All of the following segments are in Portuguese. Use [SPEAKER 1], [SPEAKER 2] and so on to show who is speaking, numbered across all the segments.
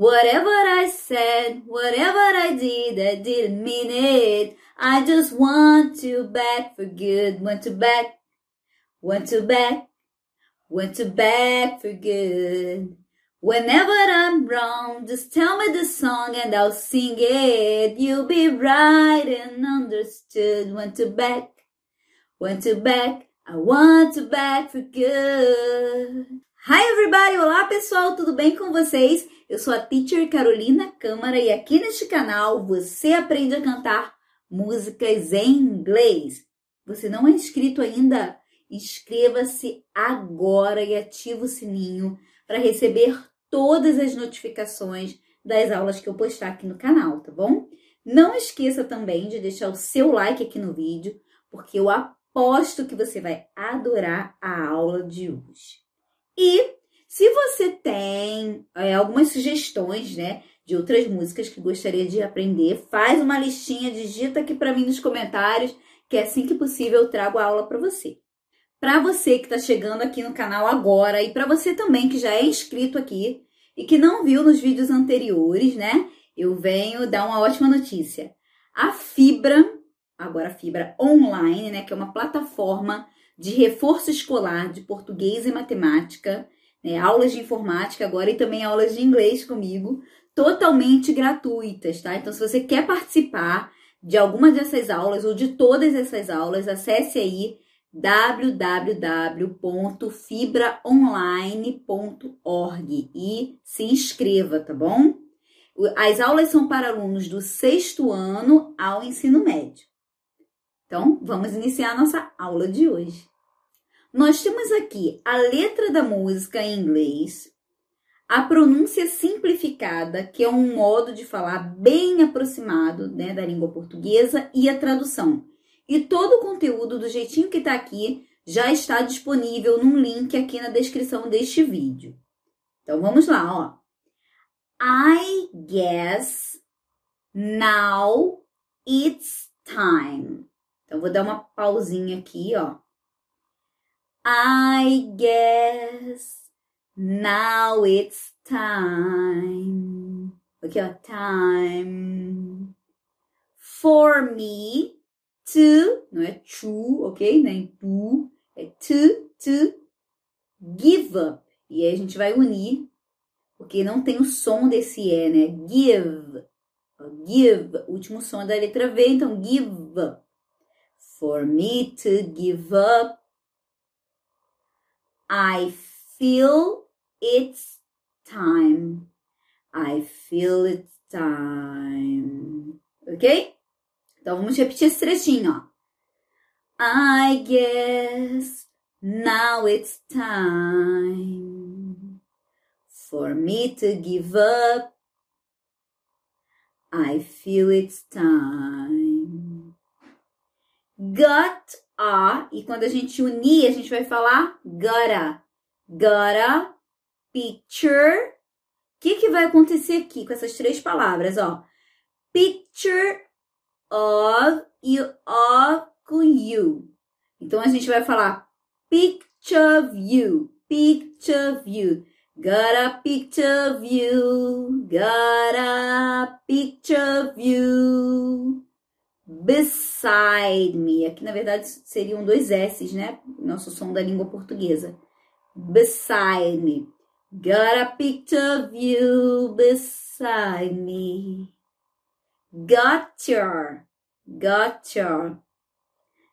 [SPEAKER 1] Whatever I said, whatever I did, I didn't mean it. I just want you back for good. Want you back, want you back, want you back for good. Whenever I'm wrong, just tell me the song and I'll sing it. You'll be right and understood. Want you back, want you back, I want you back for good. Hi everybody! Olá pessoal, tudo bem com vocês? Eu sou a Teacher Carolina Câmara e aqui neste canal você aprende a cantar músicas em inglês. Você não é inscrito ainda? Inscreva-se agora e ative o sininho para receber todas as notificações das aulas que eu postar aqui no canal, tá bom? Não esqueça também de deixar o seu like aqui no vídeo, porque eu aposto que você vai adorar a aula de hoje. E se você tem é, algumas sugestões, né, de outras músicas que gostaria de aprender, faz uma listinha, digita aqui para mim nos comentários, que é assim que possível eu trago a aula para você. Para você que está chegando aqui no canal agora e para você também que já é inscrito aqui e que não viu nos vídeos anteriores, né? Eu venho dar uma ótima notícia. A Fibra, agora a Fibra Online, né, que é uma plataforma de reforço escolar de português e matemática, né, aulas de informática agora e também aulas de inglês comigo, totalmente gratuitas, tá? Então, se você quer participar de alguma dessas aulas ou de todas essas aulas, acesse aí www.fibraonline.org e se inscreva, tá bom? As aulas são para alunos do sexto ano ao ensino médio. Então, vamos iniciar a nossa aula de hoje. Nós temos aqui a letra da música em inglês, a pronúncia simplificada, que é um modo de falar bem aproximado né, da língua portuguesa, e a tradução. E todo o conteúdo do jeitinho que está aqui já está disponível num link aqui na descrição deste vídeo. Então vamos lá, ó. I guess now it's time. Então vou dar uma pausinha aqui, ó. I guess now it's time. Aqui, ó, time for me to, não é to, ok? Nem to, é to, to give up. E aí a gente vai unir, porque não tem o som desse E, né? Give, give, último som da letra V, então give up. For me to give up I feel it's time. I feel it's time. Ok? Então vamos repetir esse trechinho, ó. I guess now it's time for me to give up. I feel it's time. Got a, e quando a gente unir, a gente vai falar gotta. Gotta, picture. O que, que vai acontecer aqui com essas três palavras, ó? Picture of e of com you. Então a gente vai falar picture you, picture. Got a picture got a picture you beside me. Aqui, na verdade, seriam dois S's, né? Nosso som da língua portuguesa. Beside me. Got a picture of you beside me. Got your. Got your.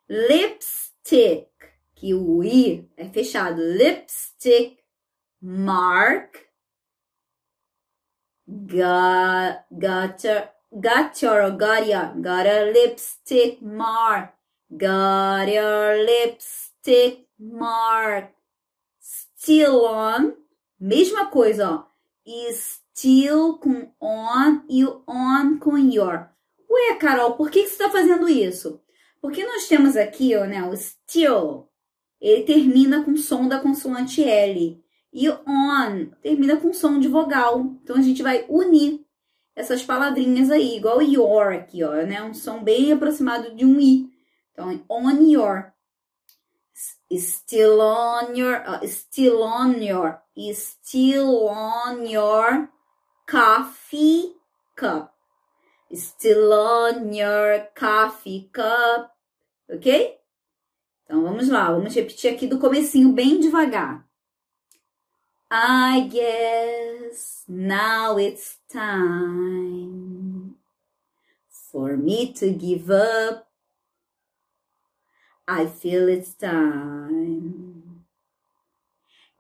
[SPEAKER 1] Lipstick. Que o I é fechado. Lipstick. Mark. Got, got your Got your, got your, got a lipstick mark. Got your lipstick mark. Still on. Mesma coisa, ó. Still com on e o on com your. Ué, Carol, por que, que você está fazendo isso? Porque nós temos aqui, ó, né, o still. Ele termina com som da consoante L. E o on termina com som de vogal. Então a gente vai unir essas palavrinhas aí, igual your aqui, ó, né? Um som bem aproximado de um i. Então, on your. Still on your, uh, still on your, still on your coffee cup. Still on your coffee cup. Ok? Então vamos lá, vamos repetir aqui do comecinho bem devagar. I guess now it's time for me to give up. I feel it's time.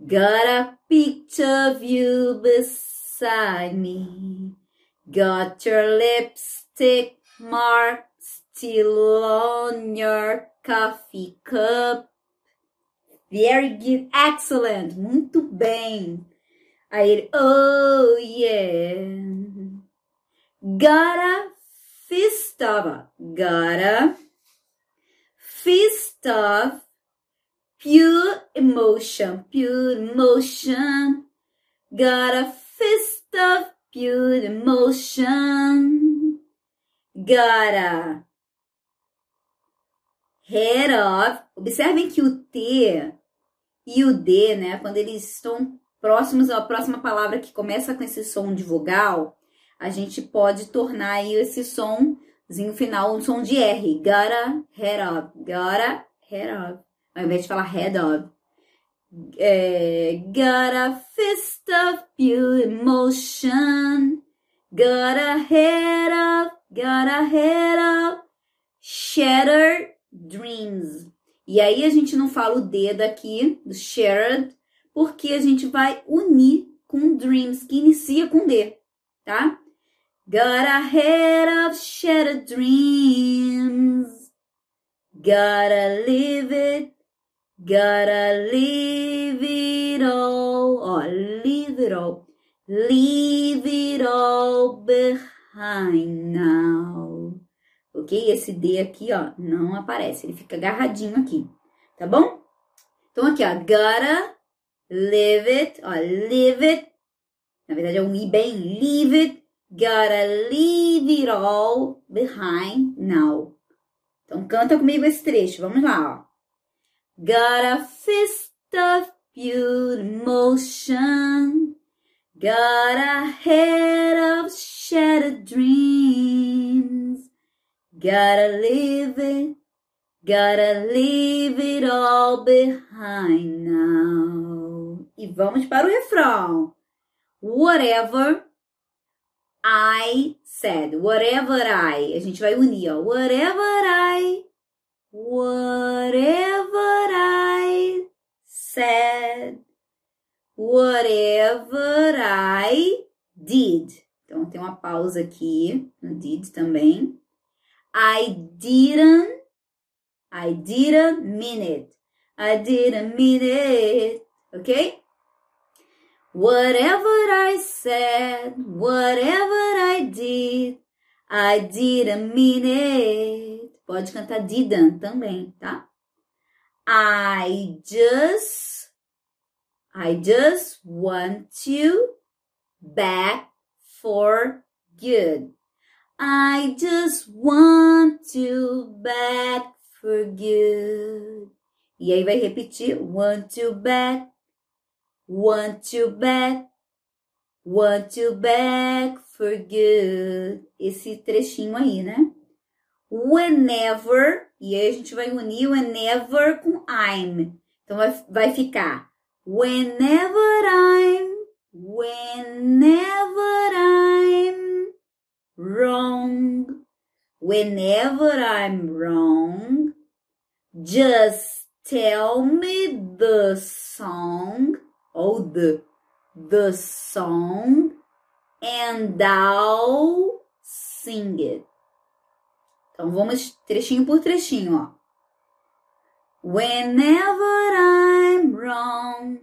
[SPEAKER 1] Got a picture of you beside me. Got your lipstick mark still on your coffee cup. Very good. Excellent. Muito bem. Aí ele, oh yeah. Got a fist of, got a fist of pure emotion, pure emotion. Got a fist of pure emotion. Got a head of. Observem que o T e o D, né, quando eles estão próximos à próxima palavra que começa com esse som de vogal, a gente pode tornar aí esse somzinho final um som de R. Gotta, head of, gotta, head of. Ao invés de falar head of. É, got a fist of pure emotion. Got a head of, got a head of shattered dreams. E aí a gente não fala o D daqui, do shared, porque a gente vai unir com dreams, que inicia com D, tá? Got a head of shattered dreams. Gotta live it. Gotta leave it all. Ó, leave it all. Leave it all behind now. Ok? Esse D aqui, ó, não aparece. Ele fica agarradinho aqui. Tá bom? Então aqui, ó. Gotta leave it. Ó, leave it. Na verdade é um I bem. Leave it Gotta leave it all behind now. Então canta comigo esse trecho. Vamos lá, ó. Got a fist of pure emotion. Got a head of shattered dreams. Gotta leave it. Gotta leave it all behind now. E vamos para o refrão. Whatever I said. Whatever I. A gente vai unir, ó. Whatever I. Whatever I said. Whatever I did. Então tem uma pausa aqui no did também. I didn't. I didn't mean it. I didn't mean it. Ok? Whatever I said, whatever I did, I didn't mean it. Pode cantar didn't também, tá? I just, I just want you back for good. I just want you back for good. E aí vai repetir, want you back Want you back, want you back for good. Esse trechinho aí, né? Whenever, e aí a gente vai unir whenever com I'm. Então vai, vai ficar whenever I'm, whenever I'm wrong, whenever I'm wrong, just tell me the song ou the, the song and I'll sing it. Então vamos trechinho por trechinho, ó. Whenever I'm wrong,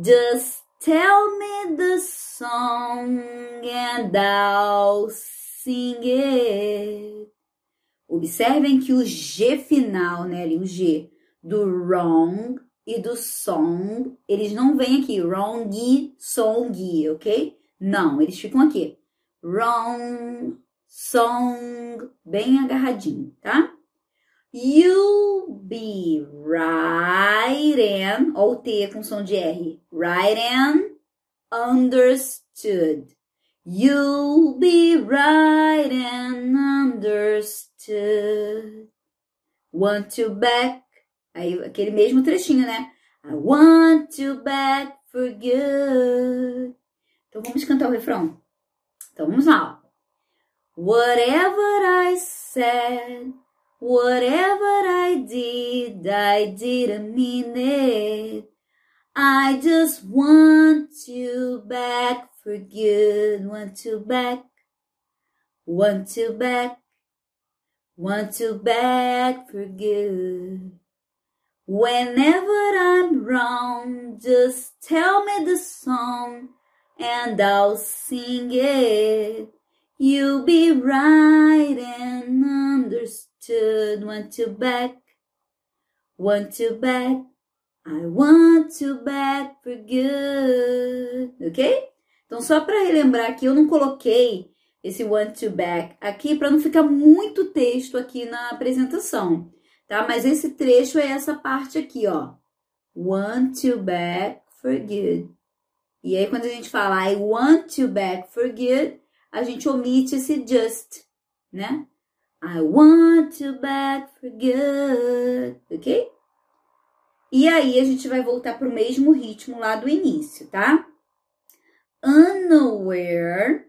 [SPEAKER 1] just tell me the song and I'll sing it. Observem que o G final, né, ali, o G do wrong e do song, eles não vêm aqui, wrong, song, ok? Não, eles ficam aqui. Wrong, song, bem agarradinho, tá? You'll be writing, ou T com som de R, writing, understand understood. You'll be right and understood. Want to back. Aí, aquele mesmo trechinho, né? I want you back for good. Então vamos cantar o refrão. Então vamos lá. Whatever I said, whatever I did, I didn't mean it. I just want you back for good. Want you back, want you back, want you back for good. Whenever I'm wrong, just tell me the song and I'll sing it. You'll be right and understood. Want you back, want you back. I want you back for good. Ok? Então, só para relembrar aqui, eu não coloquei esse want you back aqui para não ficar muito texto aqui na apresentação tá? Mas esse trecho é essa parte aqui, ó. Want you back for good. E aí, quando a gente fala I want you back for good, a gente omite esse just, né? I want you back for good, ok? E aí, a gente vai voltar para o mesmo ritmo lá do início, tá? Unaware,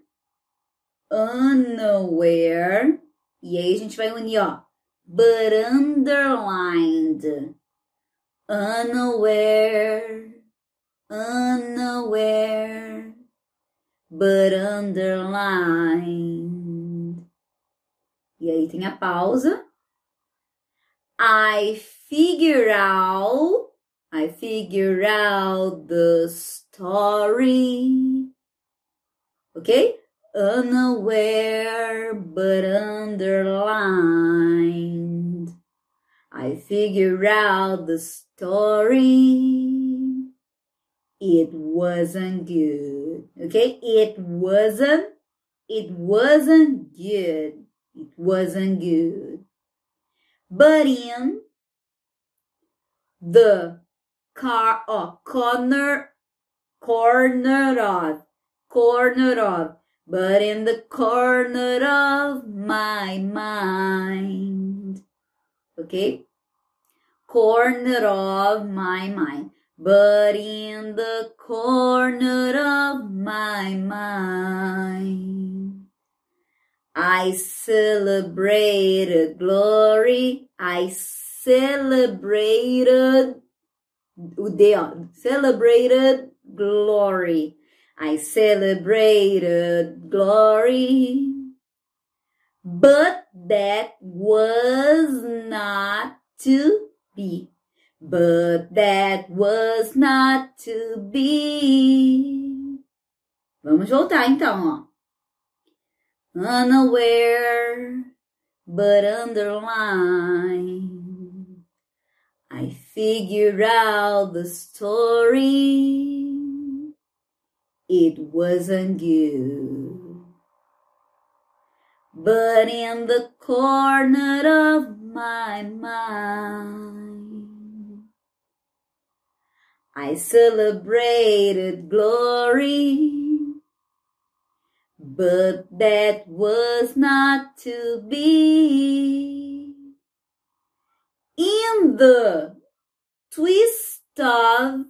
[SPEAKER 1] unaware. E aí, a gente vai unir, ó but underlined, unaware, unaware, but underlined. E aí tem a pausa. I figure out, I figure out the story. Okay? unaware but underlined. I figure out the story. It wasn't good. Okay? It wasn't, it wasn't good. It wasn't good. But in the car, oh, corner, corner of, corner of, but in the corner of my mind. Okay? Corner of my mind. But in the corner of my mind. I celebrated glory. I celebrated, celebrated glory. I celebrated glory. But that was not to be. But that was not to be. Vamos voltar então, ó. Unaware, but underlined. I figured out the story it wasn't you. But in the corner of my mind, I celebrated glory, but that was not to be. In the twist of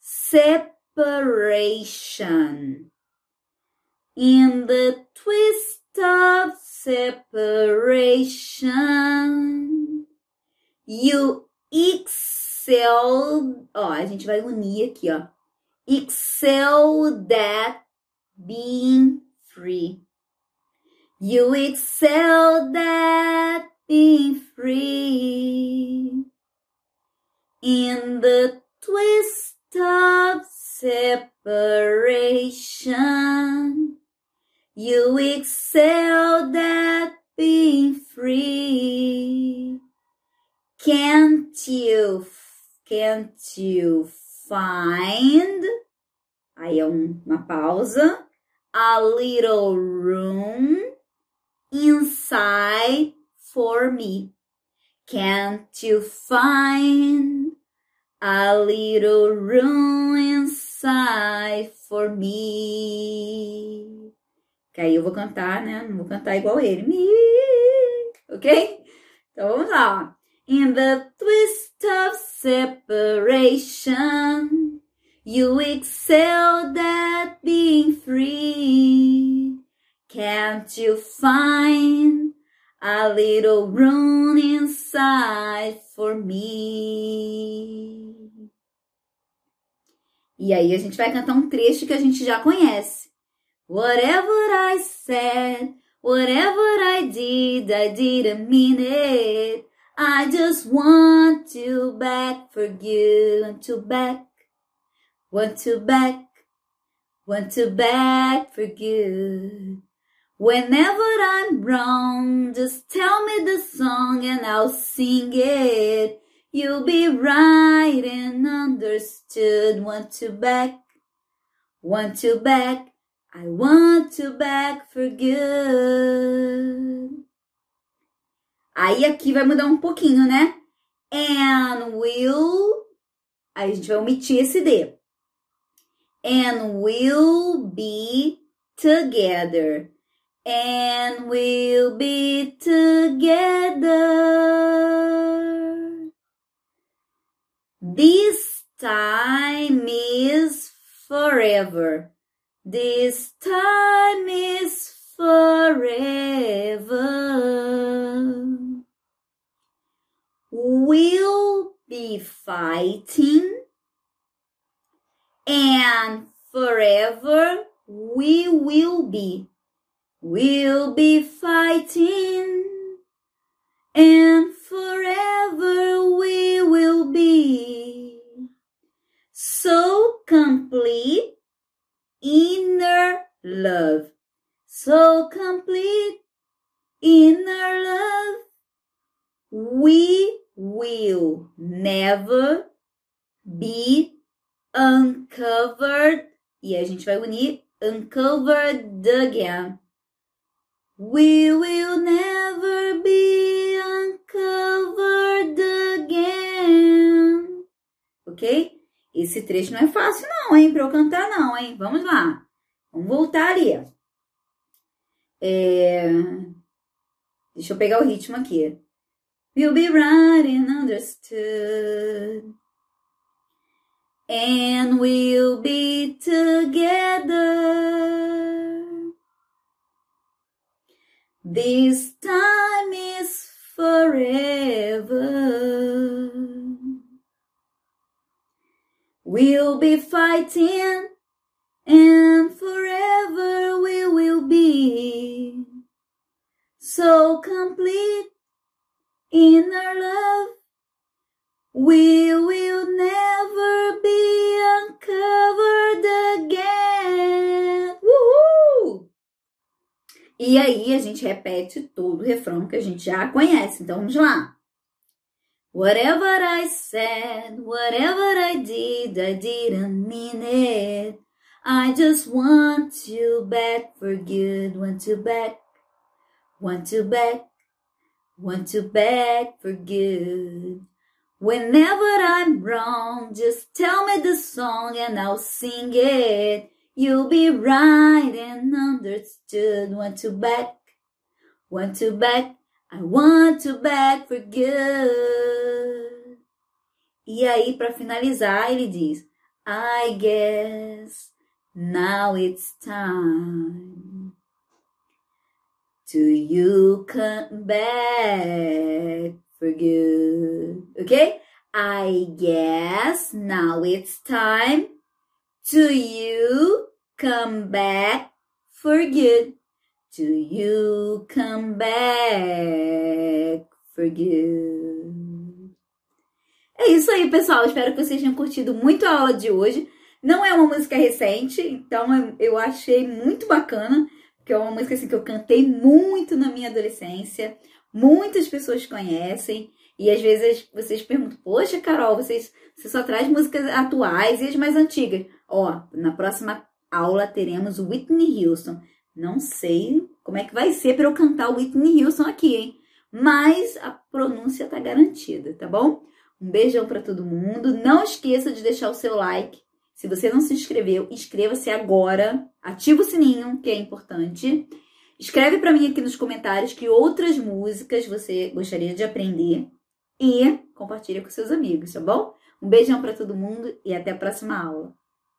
[SPEAKER 1] separation. In the twist of separation, you excel. Ó, a gente vai unir aqui, ó. Excel that being free. You excel that being free. In the twist of separation. You excel that being free. Can't you, can't you find? Aí é uma pausa. A little room inside for me. Can't you find a little room inside? for me. Que aí eu vou cantar, né? Não vou cantar igual ele. Me, ok? Então vamos lá. In the twist of separation, you excelled at being free. Can't you find a little room inside for me? E aí a gente vai cantar um trecho que a gente já conhece. Whatever I said, whatever I did, I didn't mean it. I just want you back for good, want you back, want you back, want you back for good. Whenever I'm wrong, just tell me the song and I'll sing it. You'll be right and understood. Want you back, want you back. I want you back for good. Aí aqui vai mudar um pouquinho, né? And will. Aí a gente vai omitir esse D. And we'll be together. And we'll be together. This time is forever. This time is forever. We'll be fighting and forever we will be. We'll be fighting and forever we will be. So complete inner love. So complete inner love. We will never be uncovered. E a gente vai unir uncovered again. We will never be uncovered again. Ok? Esse trecho não é fácil não, hein? Pra eu cantar não, hein? Vamos lá. Vamos voltar ali. É... Deixa eu pegar o ritmo aqui. We'll be right and understood. And we'll be together. This time is forever. We'll be fighting and forever so complete in our love. We will never be uncovered again. Uhul! E aí a gente repete todo o refrão que a gente já conhece. Então vamos lá. Whatever I said, whatever I did, I didn't mean it. I just want you back for good. Want you back, want you back, want you back for good. Whenever I'm wrong, just tell me the song and I'll sing it. You'll be right and understood. Want you back, want you back, I want you back for good. E aí, para finalizar, ele diz: I guess now it's time to you come back for good. Okay? I guess now it's time to you come back for good. To you come back for good. É isso aí, pessoal. Espero que vocês tenham curtido muito a aula de hoje. Não é uma música recente, então eu achei muito bacana, porque é uma música assim, que eu cantei muito na minha adolescência. Muitas pessoas conhecem. E às vezes vocês perguntam, poxa, Carol, vocês, você só traz músicas atuais e as mais antigas. Ó, na próxima aula teremos Whitney Houston. Não sei como é que vai ser para eu cantar Whitney Houston aqui, hein? Mas a pronúncia tá garantida, tá bom? Um beijão para todo mundo. Não esqueça de deixar o seu like, Se você não se inscreveu, inscreva-se agora. Ativa o sininho, que é importante. Escreve para mim aqui nos comentários que outras músicas você gostaria de aprender e compartilha com seus amigos, tá bom? Um beijão para todo mundo e até a próxima aula.